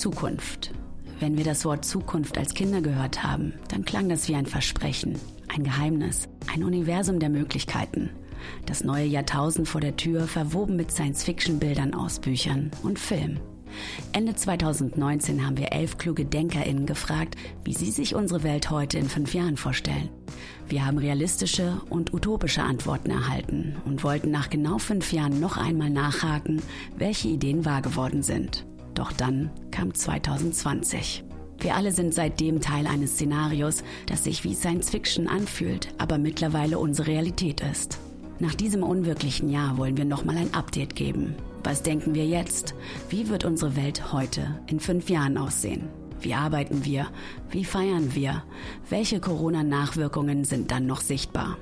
Zukunft. Wenn wir das Wort Zukunft als Kinder gehört haben, dann klang das wie ein Versprechen, ein Geheimnis, ein Universum der Möglichkeiten. Das neue Jahrtausend vor der Tür, verwoben mit Science-Fiction-Bildern aus Büchern und Film. Ende 2019 haben wir elf kluge DenkerInnen gefragt, wie sie sich unsere Welt heute in fünf Jahren vorstellen. Wir haben realistische und utopische Antworten erhalten und wollten nach genau fünf Jahren noch einmal nachhaken, welche Ideen wahr geworden sind. Doch dann kam 2020. Wir alle sind seitdem Teil eines Szenarios, das sich wie Science Fiction anfühlt, aber mittlerweile unsere Realität ist. Nach diesem unwirklichen Jahr wollen wir nochmal ein Update geben. Was denken wir jetzt? Wie wird unsere Welt heute in fünf Jahren aussehen? Wie arbeiten wir? Wie feiern wir? Welche Corona-Nachwirkungen sind dann noch sichtbar?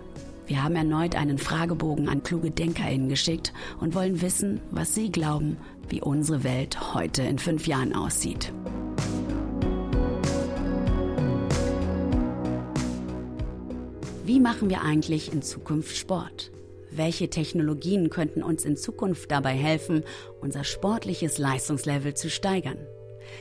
Wir haben erneut einen Fragebogen an kluge DenkerInnen geschickt und wollen wissen, was sie glauben, wie unsere Welt heute in fünf Jahren aussieht. Wie machen wir eigentlich in Zukunft Sport? Welche Technologien könnten uns in Zukunft dabei helfen, unser sportliches Leistungslevel zu steigern?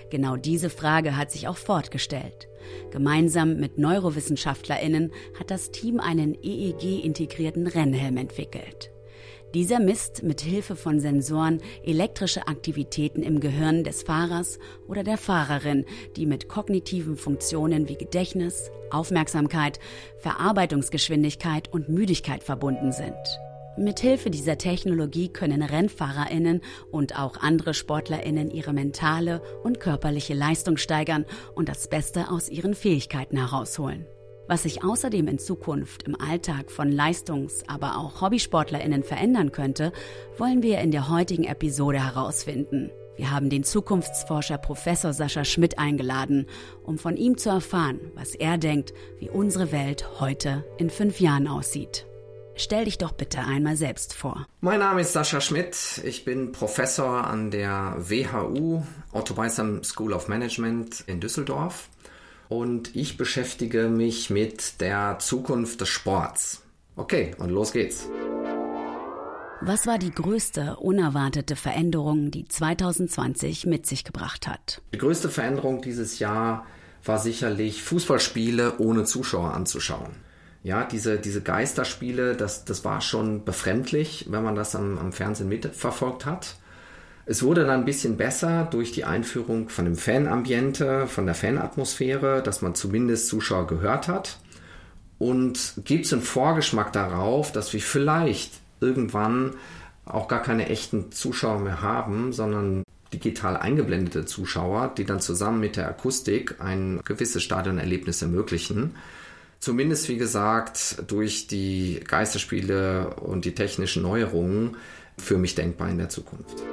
Genau diese Frage hat sich auch fortgestellt. Gemeinsam mit NeurowissenschaftlerInnen hat das Team einen EEG-integrierten Rennhelm entwickelt. Dieser misst mit Hilfe von Sensoren elektrische Aktivitäten im Gehirn des Fahrers oder der Fahrerin, die mit kognitiven Funktionen wie Gedächtnis, Aufmerksamkeit, Verarbeitungsgeschwindigkeit und Müdigkeit verbunden sind. Mithilfe dieser Technologie können Rennfahrerinnen und auch andere Sportlerinnen ihre mentale und körperliche Leistung steigern und das Beste aus ihren Fähigkeiten herausholen. Was sich außerdem in Zukunft im Alltag von Leistungs-, aber auch Hobbysportlerinnen verändern könnte, wollen wir in der heutigen Episode herausfinden. Wir haben den Zukunftsforscher Professor Sascha Schmidt eingeladen, um von ihm zu erfahren, was er denkt, wie unsere Welt heute in fünf Jahren aussieht. Stell dich doch bitte einmal selbst vor. Mein Name ist Sascha Schmidt. Ich bin Professor an der WHU Otto Beisam School of Management in Düsseldorf und ich beschäftige mich mit der Zukunft des Sports. Okay, und los geht's. Was war die größte unerwartete Veränderung, die 2020 mit sich gebracht hat? Die größte Veränderung dieses Jahr war sicherlich Fußballspiele ohne Zuschauer anzuschauen. Ja, diese, diese Geisterspiele, das, das war schon befremdlich, wenn man das am, am Fernsehen mitverfolgt hat. Es wurde dann ein bisschen besser durch die Einführung von dem Fanambiente, von der Fanatmosphäre, dass man zumindest Zuschauer gehört hat. Und gibt es einen Vorgeschmack darauf, dass wir vielleicht irgendwann auch gar keine echten Zuschauer mehr haben, sondern digital eingeblendete Zuschauer, die dann zusammen mit der Akustik ein gewisses Stadionerlebnis ermöglichen. Zumindest, wie gesagt, durch die Geisterspiele und die technischen Neuerungen für mich denkbar in der Zukunft.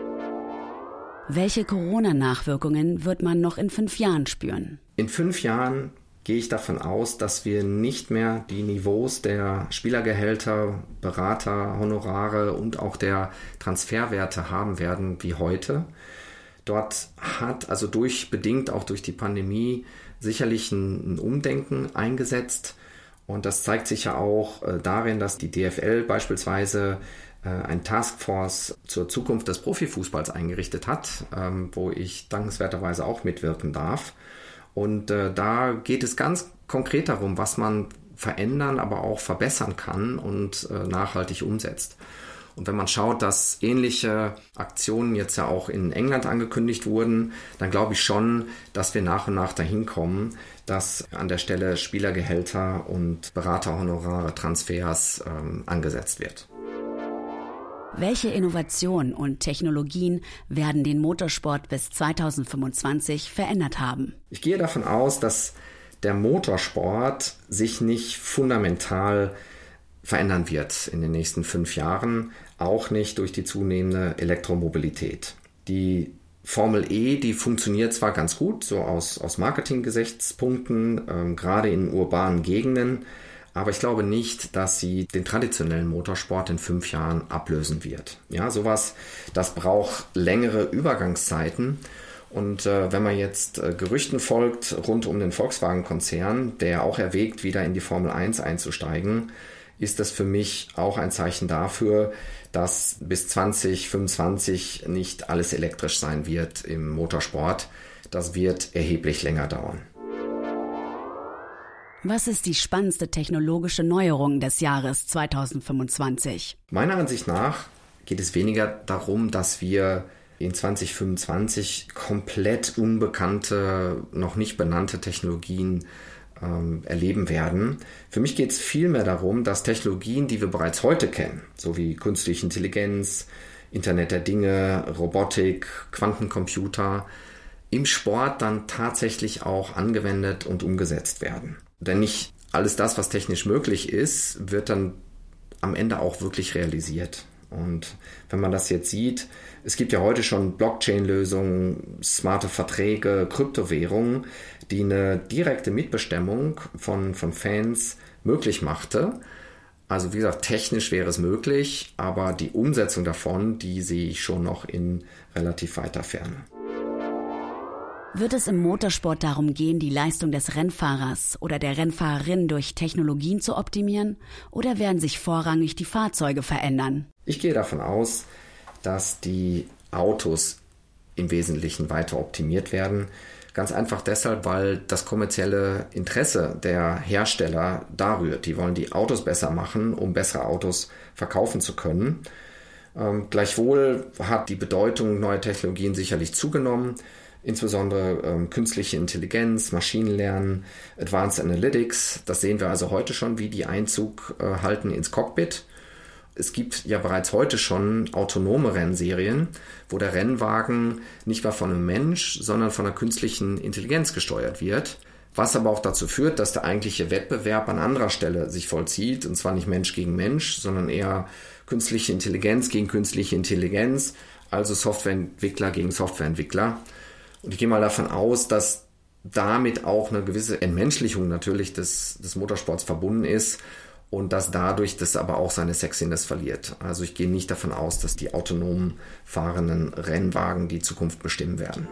Welche Corona-Nachwirkungen wird man noch in fünf Jahren spüren? In fünf Jahren gehe ich davon aus, dass wir nicht mehr die Niveaus der Spielergehälter, Berater, Honorare und auch der Transferwerte haben werden wie heute. Dort hat also durch bedingt auch durch die Pandemie sicherlich ein, ein Umdenken eingesetzt und das zeigt sich ja auch äh, darin, dass die DFL beispielsweise ein Taskforce zur Zukunft des Profifußballs eingerichtet hat, ähm, wo ich dankenswerterweise auch mitwirken darf. Und äh, da geht es ganz konkret darum, was man verändern, aber auch verbessern kann und äh, nachhaltig umsetzt. Und wenn man schaut, dass ähnliche Aktionen jetzt ja auch in England angekündigt wurden, dann glaube ich schon, dass wir nach und nach dahin kommen, dass an der Stelle Spielergehälter und Beraterhonorare, Transfers ähm, angesetzt wird. Welche Innovationen und Technologien werden den Motorsport bis 2025 verändert haben? Ich gehe davon aus, dass der Motorsport sich nicht fundamental verändern wird in den nächsten fünf Jahren, auch nicht durch die zunehmende Elektromobilität. Die Formel E, die funktioniert zwar ganz gut, so aus, aus Marketinggesichtspunkten, ähm, gerade in urbanen Gegenden, aber ich glaube nicht, dass sie den traditionellen Motorsport in fünf Jahren ablösen wird. Ja, sowas, das braucht längere Übergangszeiten. Und äh, wenn man jetzt äh, Gerüchten folgt rund um den Volkswagen-Konzern, der auch erwägt, wieder in die Formel 1 einzusteigen, ist das für mich auch ein Zeichen dafür, dass bis 2025 nicht alles elektrisch sein wird im Motorsport. das wird erheblich länger dauern. Was ist die spannendste technologische Neuerung des Jahres 2025? Meiner Ansicht nach geht es weniger darum, dass wir in 2025 komplett unbekannte, noch nicht benannte Technologien ähm, erleben werden. Für mich geht es vielmehr darum, dass Technologien, die wir bereits heute kennen, so wie künstliche Intelligenz, Internet der Dinge, Robotik, Quantencomputer, im Sport dann tatsächlich auch angewendet und umgesetzt werden. Denn nicht alles das, was technisch möglich ist, wird dann am Ende auch wirklich realisiert. Und wenn man das jetzt sieht, es gibt ja heute schon Blockchain-Lösungen, smarte Verträge, Kryptowährungen, die eine direkte Mitbestimmung von, von Fans möglich machte. Also wie gesagt, technisch wäre es möglich, aber die Umsetzung davon, die sehe ich schon noch in relativ weiter Ferne. Wird es im Motorsport darum gehen, die Leistung des Rennfahrers oder der Rennfahrerin durch Technologien zu optimieren? Oder werden sich vorrangig die Fahrzeuge verändern? Ich gehe davon aus, dass die Autos im Wesentlichen weiter optimiert werden. Ganz einfach deshalb, weil das kommerzielle Interesse der Hersteller da rührt. Die wollen die Autos besser machen, um bessere Autos verkaufen zu können. Ähm, gleichwohl hat die Bedeutung neuer Technologien sicherlich zugenommen insbesondere ähm, künstliche Intelligenz, Maschinenlernen, Advanced Analytics. Das sehen wir also heute schon, wie die Einzug äh, halten ins Cockpit. Es gibt ja bereits heute schon autonome Rennserien, wo der Rennwagen nicht mehr von einem Mensch, sondern von einer künstlichen Intelligenz gesteuert wird. Was aber auch dazu führt, dass der eigentliche Wettbewerb an anderer Stelle sich vollzieht. Und zwar nicht Mensch gegen Mensch, sondern eher künstliche Intelligenz gegen künstliche Intelligenz. Also Softwareentwickler gegen Softwareentwickler. Und ich gehe mal davon aus, dass damit auch eine gewisse Entmenschlichung natürlich des, des Motorsports verbunden ist und dass dadurch das aber auch seine Sexiness verliert. Also ich gehe nicht davon aus, dass die autonom fahrenden Rennwagen die Zukunft bestimmen werden.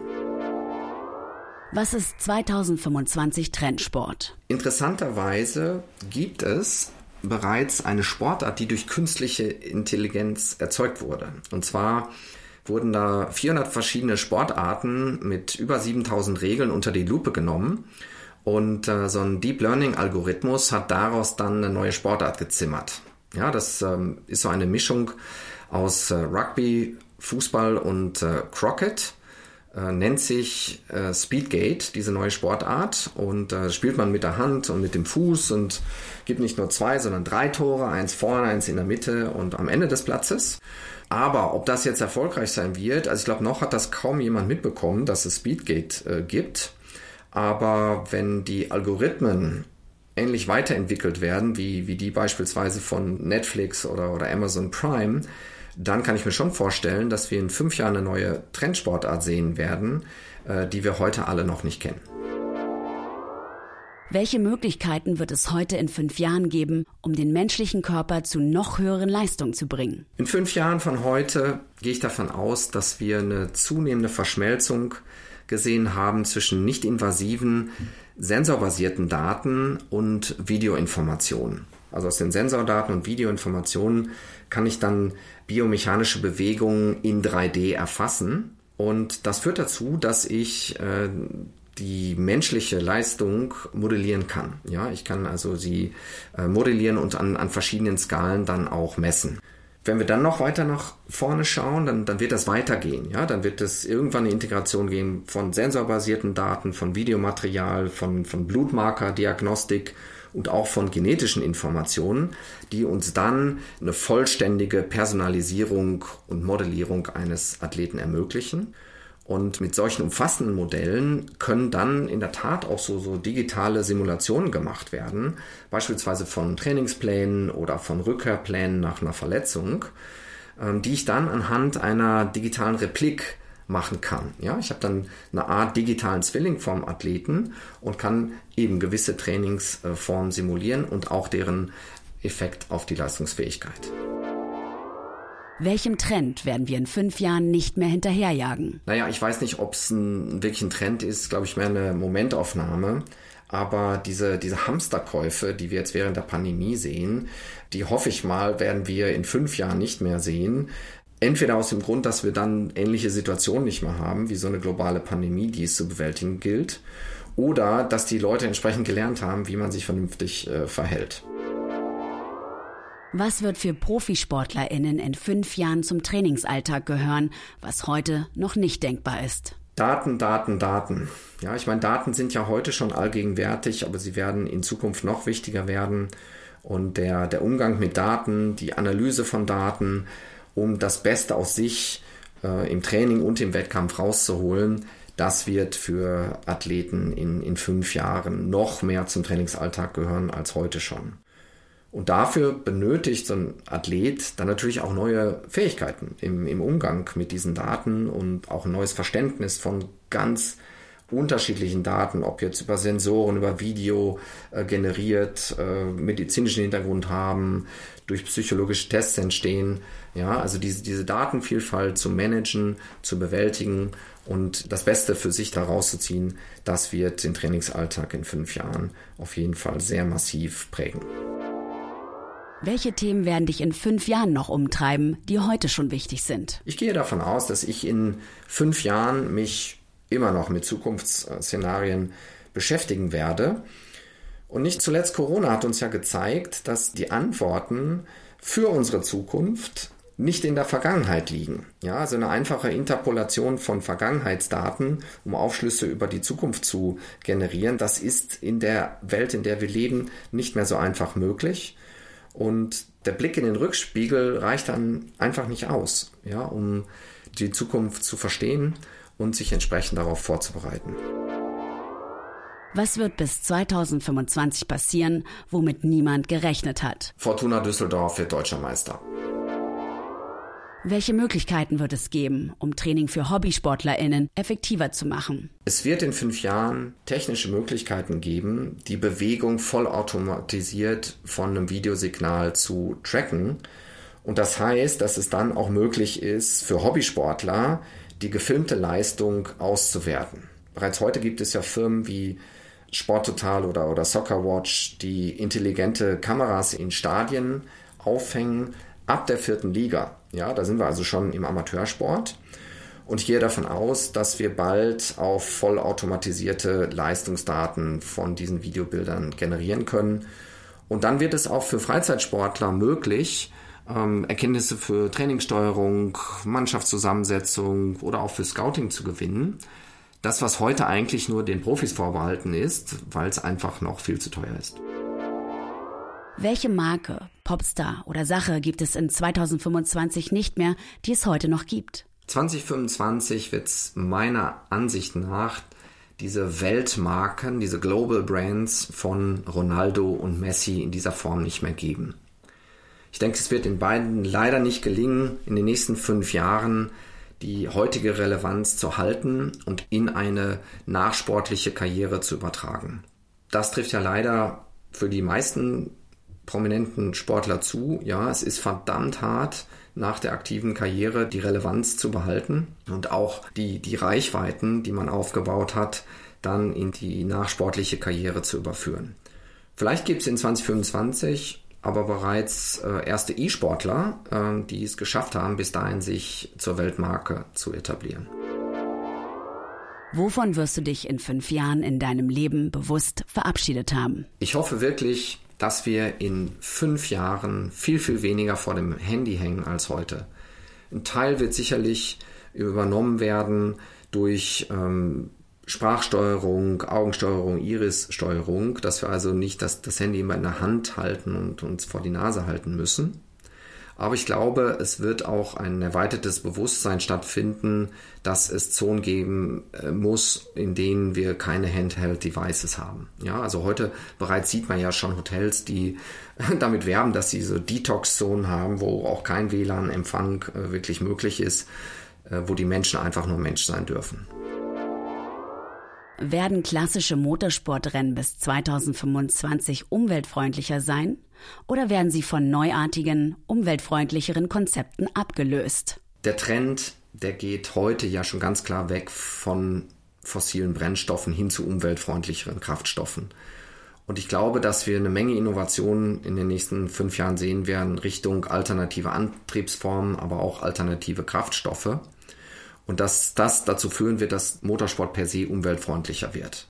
Was ist 2025 Trendsport? Interessanterweise gibt es bereits eine Sportart, die durch künstliche Intelligenz erzeugt wurde. Und zwar wurden da 400 verschiedene Sportarten mit über 7000 Regeln unter die Lupe genommen. Und äh, so ein Deep Learning Algorithmus hat daraus dann eine neue Sportart gezimmert. Ja, das ähm, ist so eine Mischung aus äh, Rugby, Fußball und äh, Crockett. Äh, nennt sich äh, Speedgate, diese neue Sportart. Und äh, spielt man mit der Hand und mit dem Fuß und gibt nicht nur zwei, sondern drei Tore, eins vorne, eins in der Mitte und am Ende des Platzes. Aber ob das jetzt erfolgreich sein wird, also ich glaube, noch hat das kaum jemand mitbekommen, dass es Speedgate äh, gibt. Aber wenn die Algorithmen ähnlich weiterentwickelt werden, wie, wie die beispielsweise von Netflix oder, oder Amazon Prime, dann kann ich mir schon vorstellen, dass wir in fünf Jahren eine neue Trendsportart sehen werden, äh, die wir heute alle noch nicht kennen. Welche Möglichkeiten wird es heute in fünf Jahren geben, um den menschlichen Körper zu noch höheren Leistungen zu bringen? In fünf Jahren von heute gehe ich davon aus, dass wir eine zunehmende Verschmelzung gesehen haben zwischen nicht invasiven, sensorbasierten Daten und Videoinformationen. Also aus den Sensordaten und Videoinformationen kann ich dann biomechanische Bewegungen in 3D erfassen. Und das führt dazu, dass ich äh, die menschliche Leistung modellieren kann. Ja, ich kann also sie äh, modellieren und an, an verschiedenen Skalen dann auch messen. Wenn wir dann noch weiter nach vorne schauen, dann, dann wird das weitergehen. Ja, dann wird es irgendwann eine Integration gehen von sensorbasierten Daten, von Videomaterial, von, von Blutmarkerdiagnostik und auch von genetischen Informationen, die uns dann eine vollständige Personalisierung und Modellierung eines Athleten ermöglichen. Und mit solchen umfassenden Modellen können dann in der Tat auch so, so digitale Simulationen gemacht werden, beispielsweise von Trainingsplänen oder von Rückkehrplänen nach einer Verletzung, ähm, die ich dann anhand einer digitalen Replik machen kann. Ja, ich habe dann eine Art digitalen Zwilling vom Athleten und kann eben gewisse Trainingsformen simulieren und auch deren Effekt auf die Leistungsfähigkeit. Welchem Trend werden wir in fünf Jahren nicht mehr hinterherjagen? Naja, ich weiß nicht, ob es ein, wirklich ein Trend ist, glaube ich, mehr eine Momentaufnahme. Aber diese, diese Hamsterkäufe, die wir jetzt während der Pandemie sehen, die hoffe ich mal, werden wir in fünf Jahren nicht mehr sehen. Entweder aus dem Grund, dass wir dann ähnliche Situationen nicht mehr haben, wie so eine globale Pandemie, die es zu bewältigen gilt, oder dass die Leute entsprechend gelernt haben, wie man sich vernünftig äh, verhält. Was wird für ProfisportlerInnen in fünf Jahren zum Trainingsalltag gehören, was heute noch nicht denkbar ist? Daten, Daten, Daten. Ja, ich meine, Daten sind ja heute schon allgegenwärtig, aber sie werden in Zukunft noch wichtiger werden. Und der, der Umgang mit Daten, die Analyse von Daten, um das Beste aus sich äh, im Training und im Wettkampf rauszuholen, das wird für Athleten in, in fünf Jahren noch mehr zum Trainingsalltag gehören als heute schon. Und dafür benötigt so ein Athlet dann natürlich auch neue Fähigkeiten im, im Umgang mit diesen Daten und auch ein neues Verständnis von ganz unterschiedlichen Daten, ob jetzt über Sensoren, über Video äh, generiert, äh, medizinischen Hintergrund haben, durch psychologische Tests entstehen. Ja, also diese, diese Datenvielfalt zu managen, zu bewältigen und das Beste für sich daraus zu ziehen, das wird den Trainingsalltag in fünf Jahren auf jeden Fall sehr massiv prägen. Welche Themen werden dich in fünf Jahren noch umtreiben, die heute schon wichtig sind? Ich gehe davon aus, dass ich in fünf Jahren mich immer noch mit Zukunftsszenarien beschäftigen werde. Und nicht zuletzt Corona hat uns ja gezeigt, dass die Antworten für unsere Zukunft nicht in der Vergangenheit liegen. Ja, also eine einfache Interpolation von Vergangenheitsdaten, um Aufschlüsse über die Zukunft zu generieren, das ist in der Welt, in der wir leben, nicht mehr so einfach möglich. Und der Blick in den Rückspiegel reicht dann einfach nicht aus, ja, um die Zukunft zu verstehen und sich entsprechend darauf vorzubereiten. Was wird bis 2025 passieren, womit niemand gerechnet hat? Fortuna Düsseldorf wird deutscher Meister. Welche Möglichkeiten wird es geben, um Training für HobbysportlerInnen effektiver zu machen? Es wird in fünf Jahren technische Möglichkeiten geben, die Bewegung vollautomatisiert von einem Videosignal zu tracken. Und das heißt, dass es dann auch möglich ist, für Hobbysportler die gefilmte Leistung auszuwerten. Bereits heute gibt es ja Firmen wie Sporttotal oder, oder Soccerwatch, die intelligente Kameras in Stadien aufhängen ab der vierten Liga. Ja, da sind wir also schon im Amateursport. Und ich gehe davon aus, dass wir bald auf vollautomatisierte Leistungsdaten von diesen Videobildern generieren können. Und dann wird es auch für Freizeitsportler möglich, ähm, Erkenntnisse für Trainingssteuerung, Mannschaftszusammensetzung oder auch für Scouting zu gewinnen. Das, was heute eigentlich nur den Profis vorbehalten ist, weil es einfach noch viel zu teuer ist. Welche Marke, Popstar oder Sache gibt es in 2025 nicht mehr, die es heute noch gibt? 2025 wird es meiner Ansicht nach diese Weltmarken, diese Global Brands von Ronaldo und Messi in dieser Form nicht mehr geben. Ich denke, es wird den beiden leider nicht gelingen, in den nächsten fünf Jahren die heutige Relevanz zu halten und in eine nachsportliche Karriere zu übertragen. Das trifft ja leider für die meisten prominenten Sportler zu. Ja, es ist verdammt hart, nach der aktiven Karriere die Relevanz zu behalten und auch die, die Reichweiten, die man aufgebaut hat, dann in die nachsportliche Karriere zu überführen. Vielleicht gibt es in 2025 aber bereits äh, erste E-Sportler, äh, die es geschafft haben, bis dahin sich zur Weltmarke zu etablieren. Wovon wirst du dich in fünf Jahren in deinem Leben bewusst verabschiedet haben? Ich hoffe wirklich, dass wir in fünf Jahren viel, viel weniger vor dem Handy hängen als heute. Ein Teil wird sicherlich übernommen werden durch ähm, Sprachsteuerung, Augensteuerung, Irissteuerung, dass wir also nicht das, das Handy immer in der Hand halten und uns vor die Nase halten müssen. Aber ich glaube, es wird auch ein erweitertes Bewusstsein stattfinden, dass es Zonen geben äh, muss, in denen wir keine Handheld-Devices haben. Ja, also heute bereits sieht man ja schon Hotels, die damit werben, dass sie so Detox-Zonen haben, wo auch kein WLAN-Empfang äh, wirklich möglich ist, äh, wo die Menschen einfach nur Mensch sein dürfen. Werden klassische Motorsportrennen bis 2025 umweltfreundlicher sein? Oder werden sie von neuartigen, umweltfreundlicheren Konzepten abgelöst? Der Trend, der geht heute ja schon ganz klar weg von fossilen Brennstoffen hin zu umweltfreundlicheren Kraftstoffen. Und ich glaube, dass wir eine Menge Innovationen in den nächsten fünf Jahren sehen werden Richtung alternative Antriebsformen, aber auch alternative Kraftstoffe. Und dass das dazu führen wird, dass Motorsport per se umweltfreundlicher wird.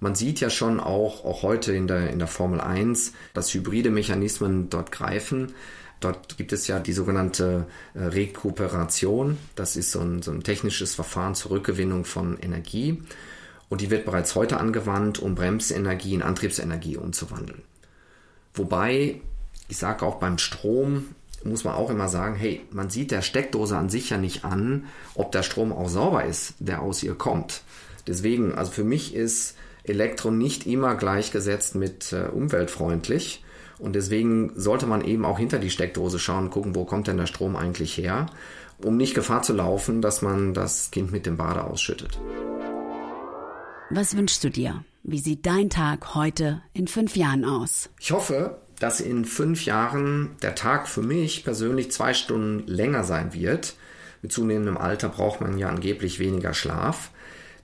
Man sieht ja schon auch, auch heute in der, in der Formel 1, dass hybride Mechanismen dort greifen. Dort gibt es ja die sogenannte äh, Rekuperation. Das ist so ein, so ein technisches Verfahren zur Rückgewinnung von Energie. Und die wird bereits heute angewandt, um Bremsenergie in Antriebsenergie umzuwandeln. Wobei, ich sage auch beim Strom, muss man auch immer sagen, hey, man sieht der Steckdose an sich ja nicht an, ob der Strom auch sauber ist, der aus ihr kommt. Deswegen, also für mich ist Elektro nicht immer gleichgesetzt mit äh, umweltfreundlich. Und deswegen sollte man eben auch hinter die Steckdose schauen, gucken, wo kommt denn der Strom eigentlich her, um nicht Gefahr zu laufen, dass man das Kind mit dem Bade ausschüttet. Was wünschst du dir? Wie sieht dein Tag heute in fünf Jahren aus? Ich hoffe, dass in fünf Jahren der Tag für mich persönlich zwei Stunden länger sein wird. Mit zunehmendem Alter braucht man ja angeblich weniger Schlaf.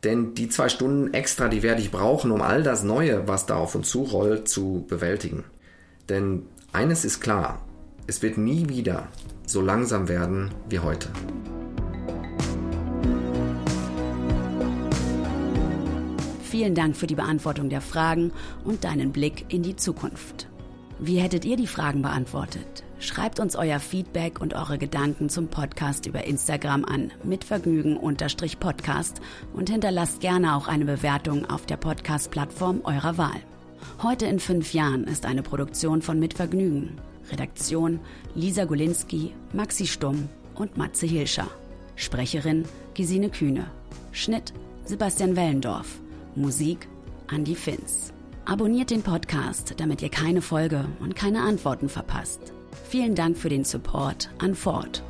Denn die zwei Stunden extra, die werde ich brauchen, um all das Neue, was da auf uns zurollt, zu bewältigen. Denn eines ist klar, es wird nie wieder so langsam werden wie heute. Vielen Dank für die Beantwortung der Fragen und deinen Blick in die Zukunft. Wie hättet ihr die Fragen beantwortet? Schreibt uns euer Feedback und eure Gedanken zum Podcast über Instagram an mitvergnügen-podcast und hinterlasst gerne auch eine Bewertung auf der Podcast-Plattform eurer Wahl. Heute in fünf Jahren ist eine Produktion von Mitvergnügen. Redaktion Lisa Golinski, Maxi Stumm und Matze Hilscher. Sprecherin Gesine Kühne. Schnitt Sebastian Wellendorf. Musik Andy Finz. Abonniert den Podcast, damit ihr keine Folge und keine Antworten verpasst. Vielen Dank für den Support an Ford.